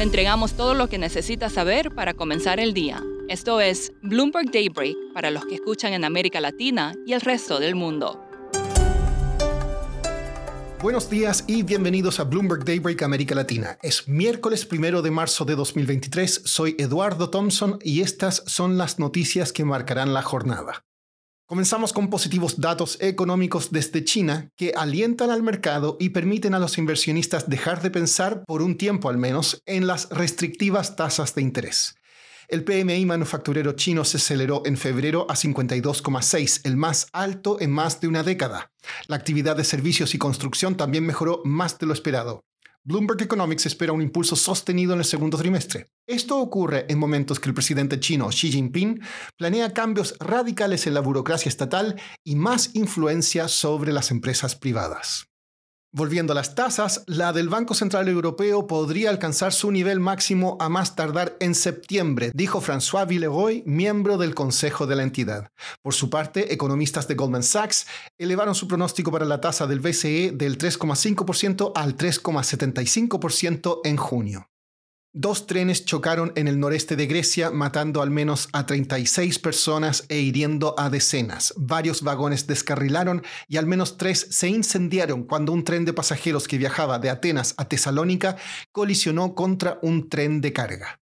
Le entregamos todo lo que necesita saber para comenzar el día. Esto es Bloomberg Daybreak para los que escuchan en América Latina y el resto del mundo. Buenos días y bienvenidos a Bloomberg Daybreak América Latina. Es miércoles primero de marzo de 2023. Soy Eduardo Thompson y estas son las noticias que marcarán la jornada. Comenzamos con positivos datos económicos desde China que alientan al mercado y permiten a los inversionistas dejar de pensar, por un tiempo al menos, en las restrictivas tasas de interés. El PMI manufacturero chino se aceleró en febrero a 52,6, el más alto en más de una década. La actividad de servicios y construcción también mejoró más de lo esperado. Bloomberg Economics espera un impulso sostenido en el segundo trimestre. Esto ocurre en momentos que el presidente chino Xi Jinping planea cambios radicales en la burocracia estatal y más influencia sobre las empresas privadas. Volviendo a las tasas, la del Banco Central Europeo podría alcanzar su nivel máximo a más tardar en septiembre, dijo François Villeroy, miembro del Consejo de la entidad. Por su parte, economistas de Goldman Sachs elevaron su pronóstico para la tasa del BCE del 3,5% al 3,75% en junio. Dos trenes chocaron en el noreste de Grecia, matando al menos a 36 personas e hiriendo a decenas. Varios vagones descarrilaron y al menos tres se incendiaron cuando un tren de pasajeros que viajaba de Atenas a Tesalónica colisionó contra un tren de carga.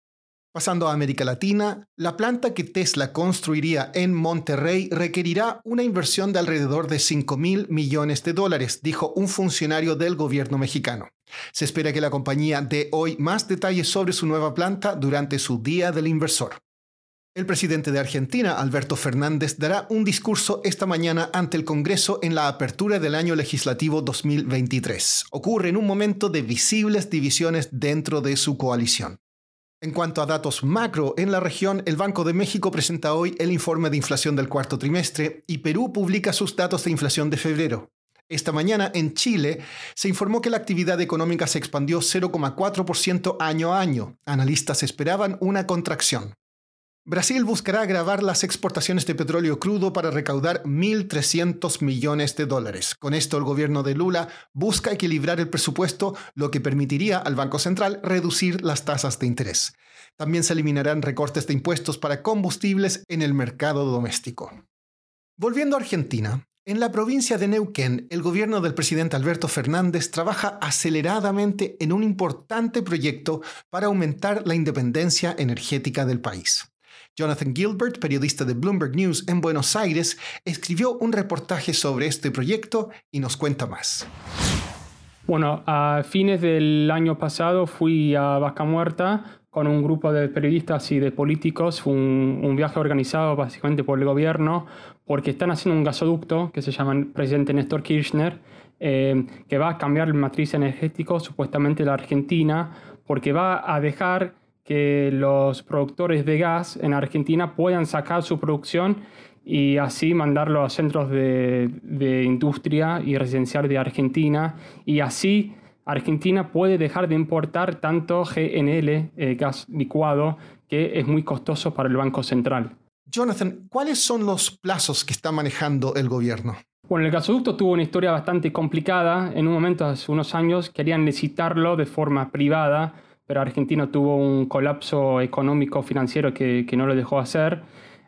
Pasando a América Latina, la planta que Tesla construiría en Monterrey requerirá una inversión de alrededor de 5 mil millones de dólares, dijo un funcionario del gobierno mexicano. Se espera que la compañía dé hoy más detalles sobre su nueva planta durante su Día del Inversor. El presidente de Argentina, Alberto Fernández, dará un discurso esta mañana ante el Congreso en la apertura del año legislativo 2023. Ocurre en un momento de visibles divisiones dentro de su coalición. En cuanto a datos macro, en la región, el Banco de México presenta hoy el informe de inflación del cuarto trimestre y Perú publica sus datos de inflación de febrero. Esta mañana en Chile se informó que la actividad económica se expandió 0,4% año a año. Analistas esperaban una contracción. Brasil buscará agravar las exportaciones de petróleo crudo para recaudar 1.300 millones de dólares. Con esto el gobierno de Lula busca equilibrar el presupuesto, lo que permitiría al Banco Central reducir las tasas de interés. También se eliminarán recortes de impuestos para combustibles en el mercado doméstico. Volviendo a Argentina, en la provincia de Neuquén, el gobierno del presidente Alberto Fernández trabaja aceleradamente en un importante proyecto para aumentar la independencia energética del país. Jonathan Gilbert, periodista de Bloomberg News en Buenos Aires, escribió un reportaje sobre este proyecto y nos cuenta más. Bueno, a fines del año pasado fui a Vaca Muerta con un grupo de periodistas y de políticos, fue un, viaje organizado básicamente por el gobierno, porque están haciendo un gasoducto que se llama el presidente Néstor Kirchner, eh, que va a cambiar el matriz energético supuestamente de la Argentina, porque va a dejar que los productores de gas en Argentina puedan sacar su producción y así mandarlo a centros de, de industria y residencial de Argentina y así Argentina puede dejar de importar tanto GNL, eh, gas licuado, que es muy costoso para el Banco Central. Jonathan, ¿cuáles son los plazos que está manejando el gobierno? Bueno, el gasoducto tuvo una historia bastante complicada. En un momento, hace unos años, querían licitarlo de forma privada, pero Argentina tuvo un colapso económico financiero que, que no lo dejó hacer.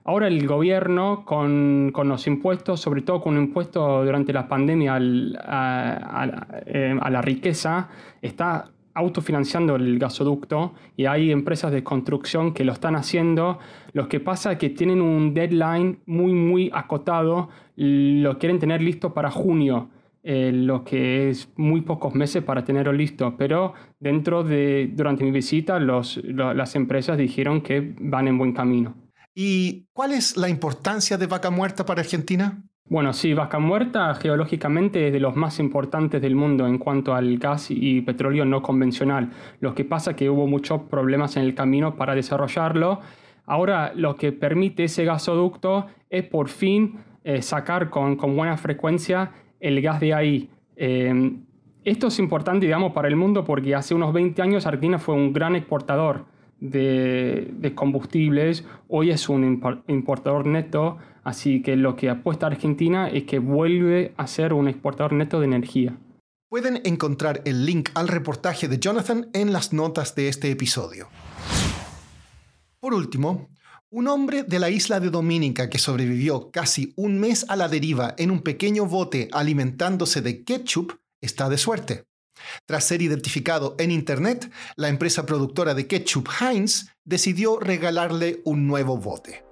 Ahora el gobierno con, con, los impuestos, sobre todo con un impuesto durante la pandemia eh, a, la riqueza, está autofinanciando el gasoducto y hay empresas de construcción que lo están haciendo. Lo que pasa es que tienen un deadline muy, muy acotado, lo quieren tener listo para junio. Eh, lo que es muy pocos meses para tenerlo listo, pero dentro de, durante mi visita los, las empresas dijeron que van en buen camino. ¿Y cuál es la importancia de Vaca Muerta para Argentina? Bueno, sí, Vaca Muerta geológicamente es de los más importantes del mundo en cuanto al gas y petróleo no convencional. Lo que pasa es que hubo muchos problemas en el camino para desarrollarlo. Ahora lo que permite ese gasoducto es por fin eh, sacar con, buena frecuencia el gas de ahí. Eh, esto es importante, digamos, para el mundo porque hace unos 20 años Argentina fue un gran exportador de, combustibles, hoy es un importador neto, así que lo que apuesta Argentina es que vuelve a ser un exportador neto de energía. Pueden encontrar el link al reportaje de Jonathan en las notas de este episodio. Por último, un hombre de la isla de Dominica que sobrevivió casi un mes a la deriva en un pequeño bote alimentándose de ketchup está de suerte. Tras ser identificado en Internet, la empresa productora de ketchup Heinz decidió regalarle un nuevo bote.